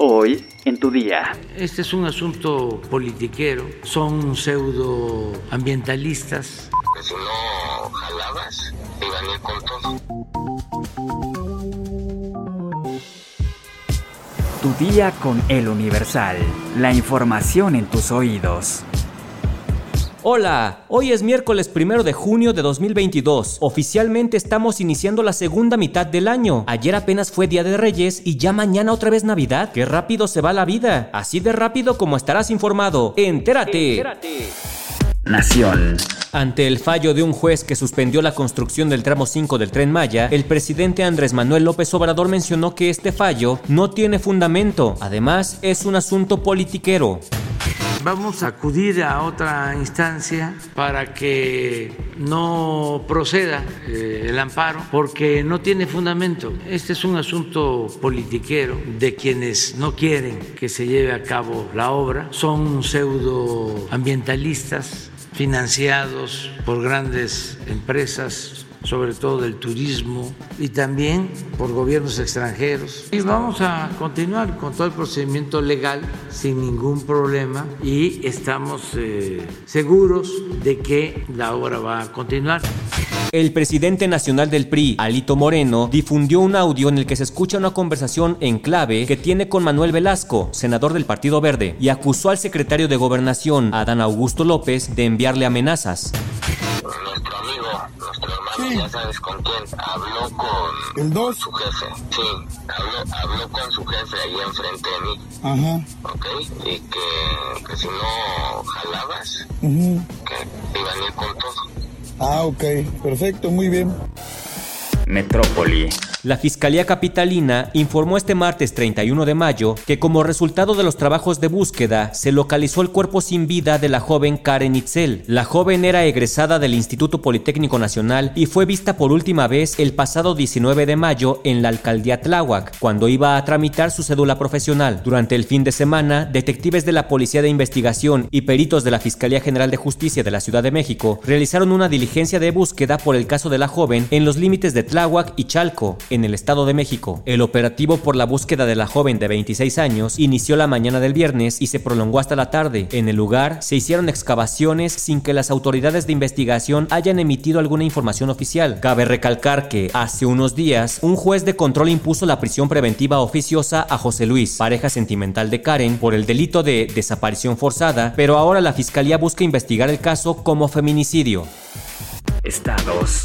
Hoy en tu día. Este es un asunto politiquero, son pseudoambientalistas. Que si no jalabas, iban a ir con todo. Tu día con el Universal. La información en tus oídos. Hola, hoy es miércoles primero de junio de 2022. Oficialmente estamos iniciando la segunda mitad del año. Ayer apenas fue Día de Reyes y ya mañana otra vez Navidad. Qué rápido se va la vida. Así de rápido como estarás informado. Entérate. Entérate. Nación. Ante el fallo de un juez que suspendió la construcción del tramo 5 del tren Maya, el presidente Andrés Manuel López Obrador mencionó que este fallo no tiene fundamento. Además, es un asunto politiquero. Vamos a acudir a otra instancia para que no proceda eh, el amparo porque no tiene fundamento. Este es un asunto politiquero de quienes no quieren que se lleve a cabo la obra. Son pseudoambientalistas financiados por grandes empresas sobre todo del turismo y también por gobiernos extranjeros. Y vamos a continuar con todo el procedimiento legal sin ningún problema y estamos eh, seguros de que la obra va a continuar. El presidente nacional del PRI, Alito Moreno, difundió un audio en el que se escucha una conversación en clave que tiene con Manuel Velasco, senador del Partido Verde, y acusó al secretario de Gobernación, Adán Augusto López, de enviarle amenazas ya sabes con quién, habló con, ¿El dos? su jefe, sí, habló, habló con su jefe ahí enfrente de mí, Ajá. ¿ok? Y que, que si no jalabas, que iban a ir con todo. Ah, ok. Perfecto, muy bien. Metrópoli. La Fiscalía Capitalina informó este martes 31 de mayo que como resultado de los trabajos de búsqueda se localizó el cuerpo sin vida de la joven Karen Itzel. La joven era egresada del Instituto Politécnico Nacional y fue vista por última vez el pasado 19 de mayo en la alcaldía Tláhuac, cuando iba a tramitar su cédula profesional. Durante el fin de semana, detectives de la Policía de Investigación y peritos de la Fiscalía General de Justicia de la Ciudad de México realizaron una diligencia de búsqueda por el caso de la joven en los límites de Tláhuac y Chalco el Estado de México. El operativo por la búsqueda de la joven de 26 años inició la mañana del viernes y se prolongó hasta la tarde. En el lugar se hicieron excavaciones sin que las autoridades de investigación hayan emitido alguna información oficial. Cabe recalcar que hace unos días un juez de control impuso la prisión preventiva oficiosa a José Luis, pareja sentimental de Karen, por el delito de desaparición forzada, pero ahora la fiscalía busca investigar el caso como feminicidio. Estados.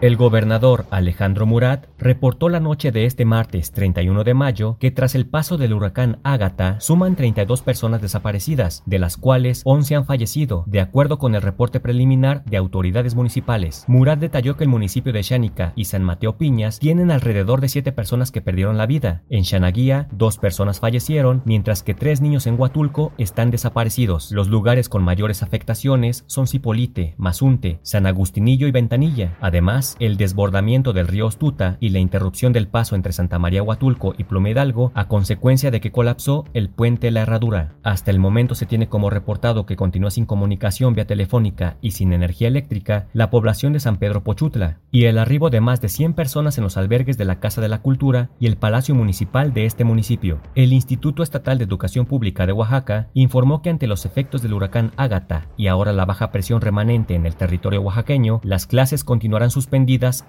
El gobernador Alejandro Murat reportó la noche de este martes 31 de mayo que tras el paso del huracán Ágata suman 32 personas desaparecidas, de las cuales 11 han fallecido, de acuerdo con el reporte preliminar de autoridades municipales. Murat detalló que el municipio de Xánica y San Mateo Piñas tienen alrededor de 7 personas que perdieron la vida. En Xanaguía, dos personas fallecieron, mientras que tres niños en Huatulco están desaparecidos. Los lugares con mayores afectaciones son Cipolite, Mazunte, San Agustinillo y Ventanilla. Además, el desbordamiento del río Ostuta y la interrupción del paso entre Santa María Huatulco y Pluma Hidalgo a consecuencia de que colapsó el puente La Herradura. Hasta el momento se tiene como reportado que continúa sin comunicación vía telefónica y sin energía eléctrica la población de San Pedro Pochutla y el arribo de más de 100 personas en los albergues de la Casa de la Cultura y el Palacio Municipal de este municipio. El Instituto Estatal de Educación Pública de Oaxaca informó que ante los efectos del huracán Ágata y ahora la baja presión remanente en el territorio oaxaqueño, las clases continuarán suspendidas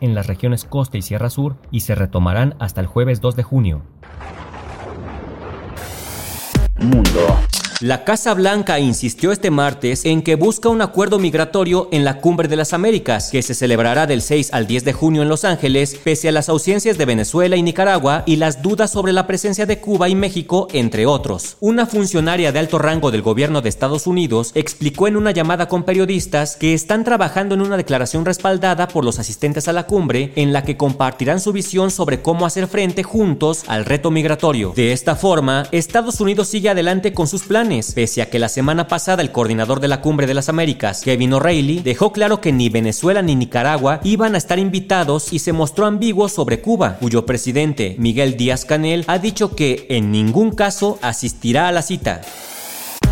en las regiones Costa y Sierra Sur y se retomarán hasta el jueves 2 de junio. La Casa Blanca insistió este martes en que busca un acuerdo migratorio en la Cumbre de las Américas, que se celebrará del 6 al 10 de junio en Los Ángeles, pese a las ausencias de Venezuela y Nicaragua y las dudas sobre la presencia de Cuba y México, entre otros. Una funcionaria de alto rango del gobierno de Estados Unidos explicó en una llamada con periodistas que están trabajando en una declaración respaldada por los asistentes a la cumbre en la que compartirán su visión sobre cómo hacer frente juntos al reto migratorio. De esta forma, Estados Unidos sigue adelante con sus planes pese a que la semana pasada el coordinador de la Cumbre de las Américas, Kevin O'Reilly, dejó claro que ni Venezuela ni Nicaragua iban a estar invitados y se mostró ambiguo sobre Cuba, cuyo presidente, Miguel Díaz Canel, ha dicho que en ningún caso asistirá a la cita.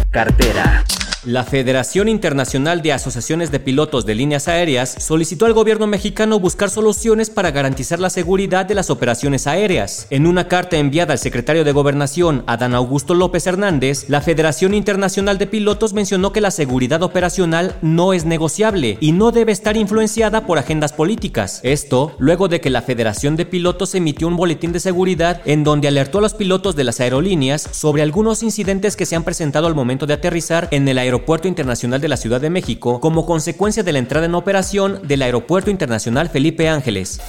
Cartera. La Federación Internacional de Asociaciones de Pilotos de Líneas Aéreas solicitó al gobierno mexicano buscar soluciones para garantizar la seguridad de las operaciones aéreas. En una carta enviada al secretario de Gobernación, Adán Augusto López Hernández, la Federación Internacional de Pilotos mencionó que la seguridad operacional no es negociable y no debe estar influenciada por agendas políticas. Esto luego de que la Federación de Pilotos emitió un boletín de seguridad en donde alertó a los pilotos de las aerolíneas sobre algunos incidentes que se han presentado al momento de aterrizar en el aeropuerto Aeropuerto Internacional de la Ciudad de México como consecuencia de la entrada en operación del Aeropuerto Internacional Felipe Ángeles.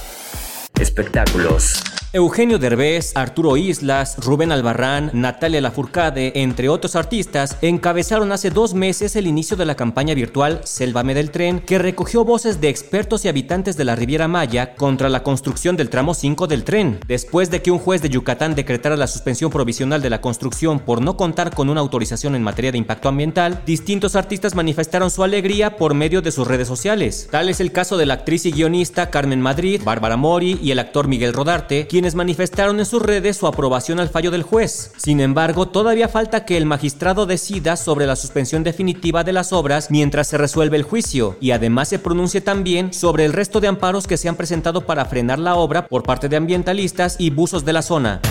Espectáculos. Eugenio Derbez, Arturo Islas, Rubén Albarrán, Natalia Lafourcade, entre otros artistas, encabezaron hace dos meses el inicio de la campaña virtual Sélvame del Tren, que recogió voces de expertos y habitantes de la Riviera Maya contra la construcción del tramo 5 del tren. Después de que un juez de Yucatán decretara la suspensión provisional de la construcción por no contar con una autorización en materia de impacto ambiental, distintos artistas manifestaron su alegría por medio de sus redes sociales. Tal es el caso de la actriz y guionista Carmen Madrid, Bárbara Mori y el actor Miguel Rodarte, quienes manifestaron en sus redes su aprobación al fallo del juez. Sin embargo, todavía falta que el magistrado decida sobre la suspensión definitiva de las obras mientras se resuelve el juicio, y además se pronuncie también sobre el resto de amparos que se han presentado para frenar la obra por parte de ambientalistas y buzos de la zona.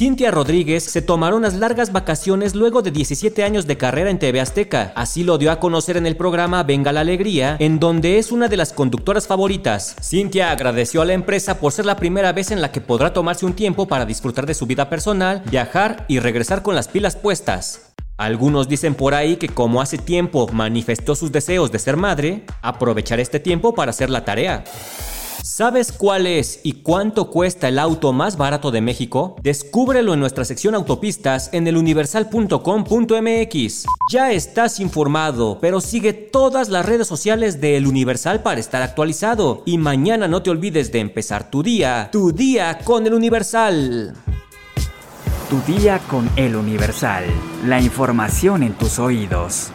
Cintia Rodríguez se tomará unas largas vacaciones luego de 17 años de carrera en TV Azteca. Así lo dio a conocer en el programa Venga la Alegría, en donde es una de las conductoras favoritas. Cintia agradeció a la empresa por ser la primera vez en la que podrá tomarse un tiempo para disfrutar de su vida personal, viajar y regresar con las pilas puestas. Algunos dicen por ahí que como hace tiempo manifestó sus deseos de ser madre, aprovechar este tiempo para hacer la tarea. ¿Sabes cuál es y cuánto cuesta el auto más barato de México? Descúbrelo en nuestra sección autopistas en eluniversal.com.mx. Ya estás informado, pero sigue todas las redes sociales de El Universal para estar actualizado. Y mañana no te olvides de empezar tu día, tu día con El Universal. Tu día con El Universal. La información en tus oídos.